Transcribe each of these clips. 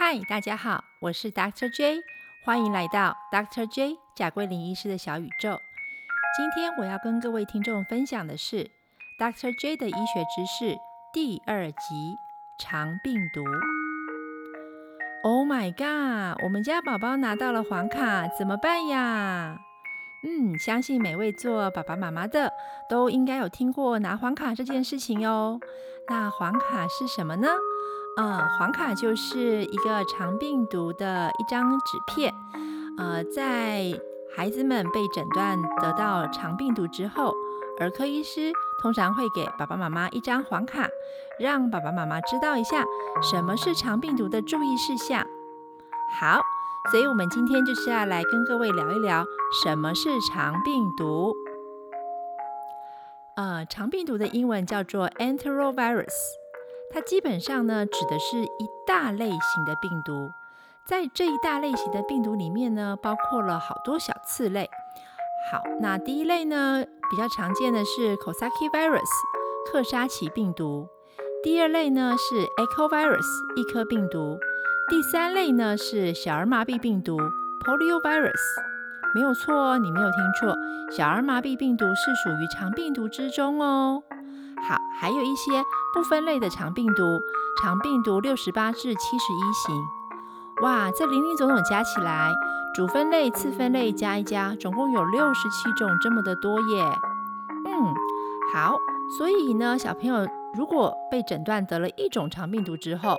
嗨，大家好，我是 Dr. J，欢迎来到 Dr. J 贾桂林医师的小宇宙。今天我要跟各位听众分享的是 Dr. J 的医学知识第二集肠病毒。Oh my god！我们家宝宝拿到了黄卡，怎么办呀？嗯，相信每位做爸爸妈妈的都应该有听过拿黄卡这件事情哟。那黄卡是什么呢？呃，黄卡就是一个肠病毒的一张纸片。呃，在孩子们被诊断得到肠病毒之后，儿科医师通常会给爸爸妈妈一张黄卡，让爸爸妈妈知道一下什么是肠病毒的注意事项。好，所以我们今天就是要来跟各位聊一聊什么是肠病毒。呃，肠病毒的英文叫做 enterovirus。它基本上呢，指的是一大类型的病毒。在这一大类型的病毒里面呢，包括了好多小次类。好，那第一类呢，比较常见的是 Coxsackie virus，克沙奇病毒。第二类呢是 Echo virus，一颗病毒。第三类呢是小儿麻痹病毒 Polio virus。没有错哦，你没有听错，小儿麻痹病毒是属于肠病毒之中哦。好，还有一些不分类的肠病毒，肠病毒六十八至七十一型。哇，这零零总总加起来，主分类、次分类加一加，总共有六十七种，这么的多耶。嗯，好，所以呢，小朋友如果被诊断得了一种肠病毒之后，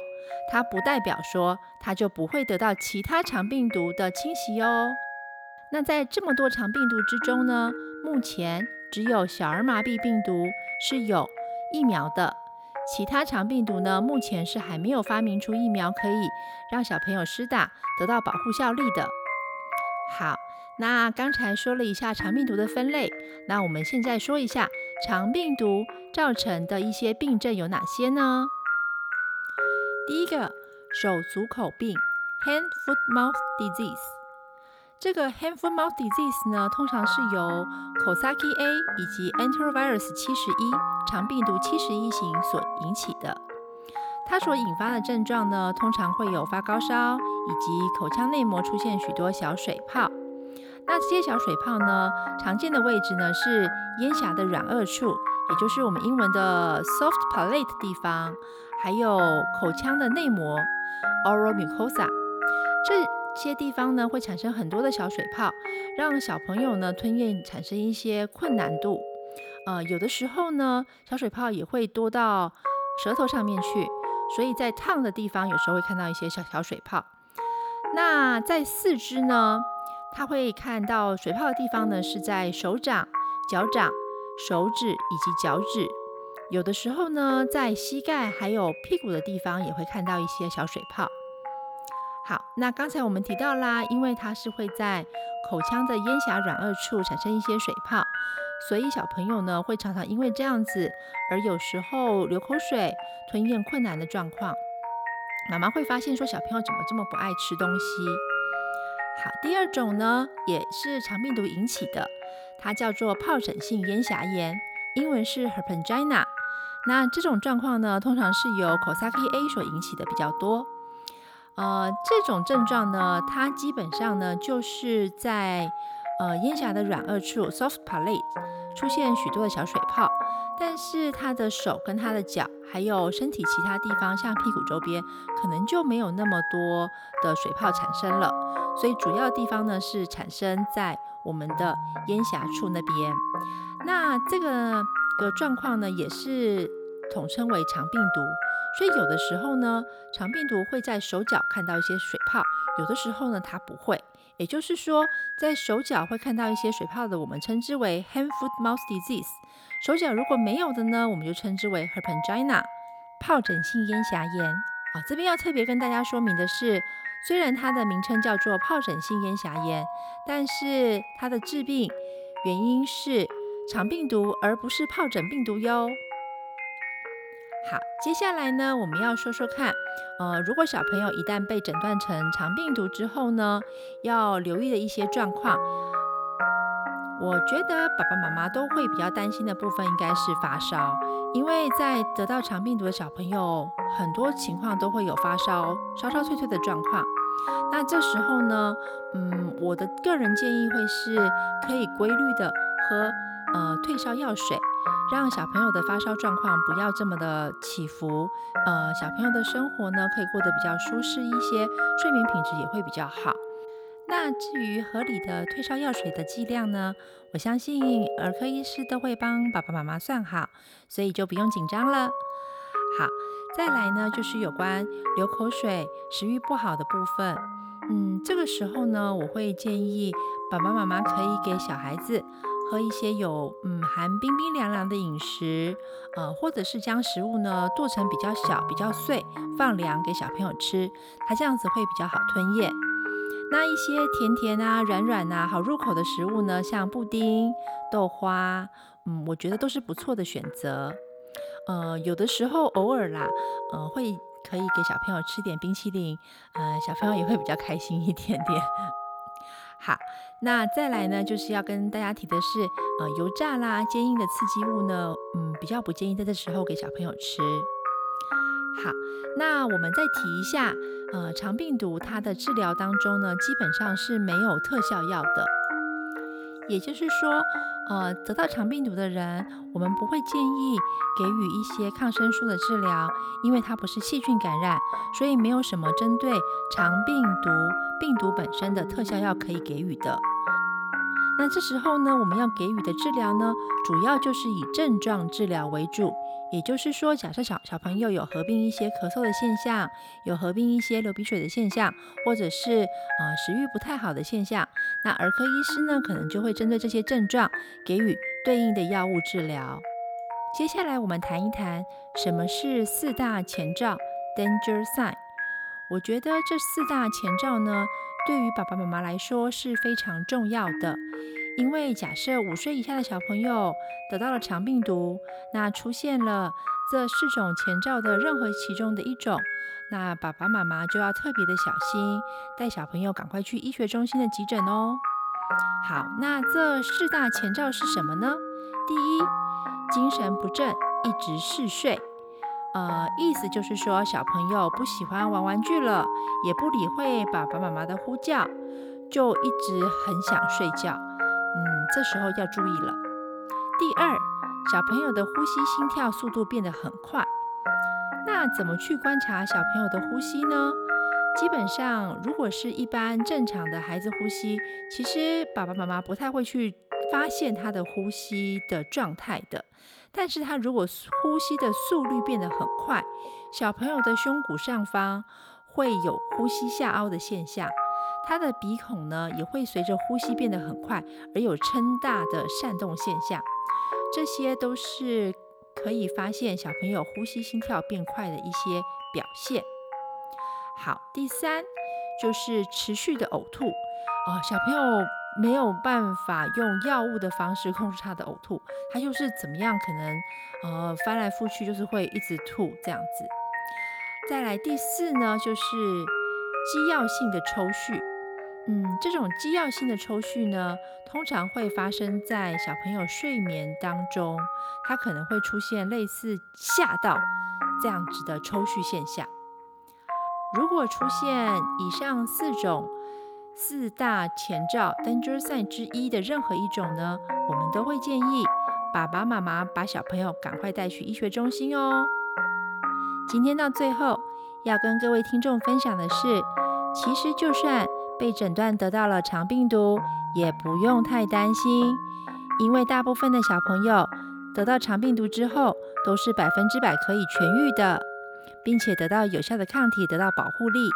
它不代表说它就不会得到其他肠病毒的侵袭哦。那在这么多肠病毒之中呢，目前只有小儿麻痹病毒是有疫苗的，其他肠病毒呢，目前是还没有发明出疫苗可以让小朋友施打得到保护效力的。好，那刚才说了一下肠病毒的分类，那我们现在说一下肠病毒造成的一些病症有哪些呢？第一个，手足口病 （Hand-Foot-Mouth Disease）。这个 hand-foot-mouth disease 呢，通常是由 c o s a k i A 以及 enterovirus 七十一肠病毒七十一型所引起的。它所引发的症状呢，通常会有发高烧，以及口腔内膜出现许多小水泡。那这些小水泡呢，常见的位置呢是咽峡的软腭处，也就是我们英文的 soft palate 地方，还有口腔的内膜 oral mucosa。这一些地方呢会产生很多的小水泡，让小朋友呢吞咽产生一些困难度。呃，有的时候呢，小水泡也会多到舌头上面去，所以在烫的地方有时候会看到一些小小水泡。那在四肢呢，他会看到水泡的地方呢是在手掌、脚掌、手指以及脚趾。有的时候呢，在膝盖还有屁股的地方也会看到一些小水泡。好，那刚才我们提到啦，因为它是会在口腔的咽峡软腭处产生一些水泡，所以小朋友呢会常常因为这样子而有时候流口水、吞咽困难的状况。妈妈会发现说，小朋友怎么这么不爱吃东西？好，第二种呢也是肠病毒引起的，它叫做疱疹性咽峡炎，英文是 Herpesangina。那这种状况呢，通常是由 c o s a k i A 所引起的比较多。呃，这种症状呢，它基本上呢就是在呃咽峡的软腭处 （soft palate） 出现许多的小水泡，但是他的手跟他的脚，还有身体其他地方，像屁股周边，可能就没有那么多的水泡产生了。所以主要地方呢是产生在我们的咽峡处那边。那这个个状况呢，也是统称为肠病毒。所以有的时候呢，肠病毒会在手脚看到一些水泡，有的时候呢它不会。也就是说，在手脚会看到一些水泡的，我们称之为 hand-foot-mouth disease。手脚如果没有的呢，我们就称之为 herpangina，疱疹性咽峡炎。啊，这边要特别跟大家说明的是，虽然它的名称叫做疱疹性咽峡炎，但是它的致病原因是肠病毒，而不是疱疹病毒哟。好，接下来呢，我们要说说看，呃，如果小朋友一旦被诊断成肠病毒之后呢，要留意的一些状况。我觉得爸爸妈妈都会比较担心的部分应该是发烧，因为在得到肠病毒的小朋友，很多情况都会有发烧、烧烧脆脆的状况。那这时候呢，嗯，我的个人建议会是可以规律的喝呃退烧药水，让小朋友的发烧状况不要这么的起伏，呃，小朋友的生活呢可以过得比较舒适一些，睡眠品质也会比较好。那至于合理的退烧药水的剂量呢？我相信儿科医师都会帮爸爸妈妈算好，所以就不用紧张了。好，再来呢就是有关流口水、食欲不好的部分。嗯，这个时候呢，我会建议爸爸妈妈可以给小孩子喝一些有嗯含冰冰凉凉的饮食，呃，或者是将食物呢剁成比较小、比较碎，放凉给小朋友吃，他这样子会比较好吞咽。那一些甜甜啊、软软啊、好入口的食物呢，像布丁、豆花，嗯，我觉得都是不错的选择。呃，有的时候偶尔啦，呃，会可以给小朋友吃点冰淇淋，呃，小朋友也会比较开心一点点。好，那再来呢，就是要跟大家提的是，呃，油炸啦、坚硬的刺激物呢，嗯，比较不建议在这时候给小朋友吃。好，那我们再提一下。呃，肠病毒它的治疗当中呢，基本上是没有特效药的。也就是说，呃，得到肠病毒的人，我们不会建议给予一些抗生素的治疗，因为它不是细菌感染，所以没有什么针对肠病毒病毒本身的特效药可以给予的。那这时候呢，我们要给予的治疗呢，主要就是以症状治疗为主。也就是说，假设小小朋友有合并一些咳嗽的现象，有合并一些流鼻水的现象，或者是呃食欲不太好的现象，那儿科医师呢可能就会针对这些症状给予对应的药物治疗。接下来我们谈一谈什么是四大前兆 （danger sign）。我觉得这四大前兆呢，对于爸爸妈妈来说是非常重要的。因为假设五岁以下的小朋友得到了肠病毒，那出现了这四种前兆的任何其中的一种，那爸爸妈妈就要特别的小心，带小朋友赶快去医学中心的急诊哦。好，那这四大前兆是什么呢？第一，精神不振，一直嗜睡，呃，意思就是说小朋友不喜欢玩玩具了，也不理会爸爸妈妈的呼叫，就一直很想睡觉。嗯，这时候要注意了。第二，小朋友的呼吸、心跳速度变得很快。那怎么去观察小朋友的呼吸呢？基本上，如果是一般正常的孩子呼吸，其实爸爸妈妈不太会去发现他的呼吸的状态的。但是他如果呼吸的速率变得很快，小朋友的胸骨上方会有呼吸下凹的现象。他的鼻孔呢也会随着呼吸变得很快，而有撑大的扇动现象，这些都是可以发现小朋友呼吸心跳变快的一些表现。好，第三就是持续的呕吐哦，小朋友没有办法用药物的方式控制他的呕吐，他就是怎么样可能呃翻来覆去就是会一直吐这样子。再来第四呢就是机要性的抽搐。嗯，这种机要性的抽搐呢，通常会发生在小朋友睡眠当中，它可能会出现类似吓到这样子的抽搐现象。如果出现以上四种四大前兆 （danger sign） 之一的任何一种呢，我们都会建议爸爸妈妈把小朋友赶快带去医学中心哦。今天到最后要跟各位听众分享的是，其实就算被诊断得到了肠病毒，也不用太担心，因为大部分的小朋友得到肠病毒之后，都是百分之百可以痊愈的，并且得到有效的抗体，得到保护力。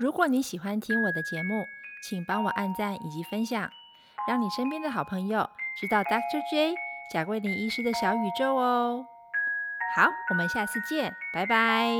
如果你喜欢听我的节目，请帮我按赞以及分享，让你身边的好朋友知道 Dr. J 贾桂林医师的小宇宙哦。好，我们下次见，拜拜。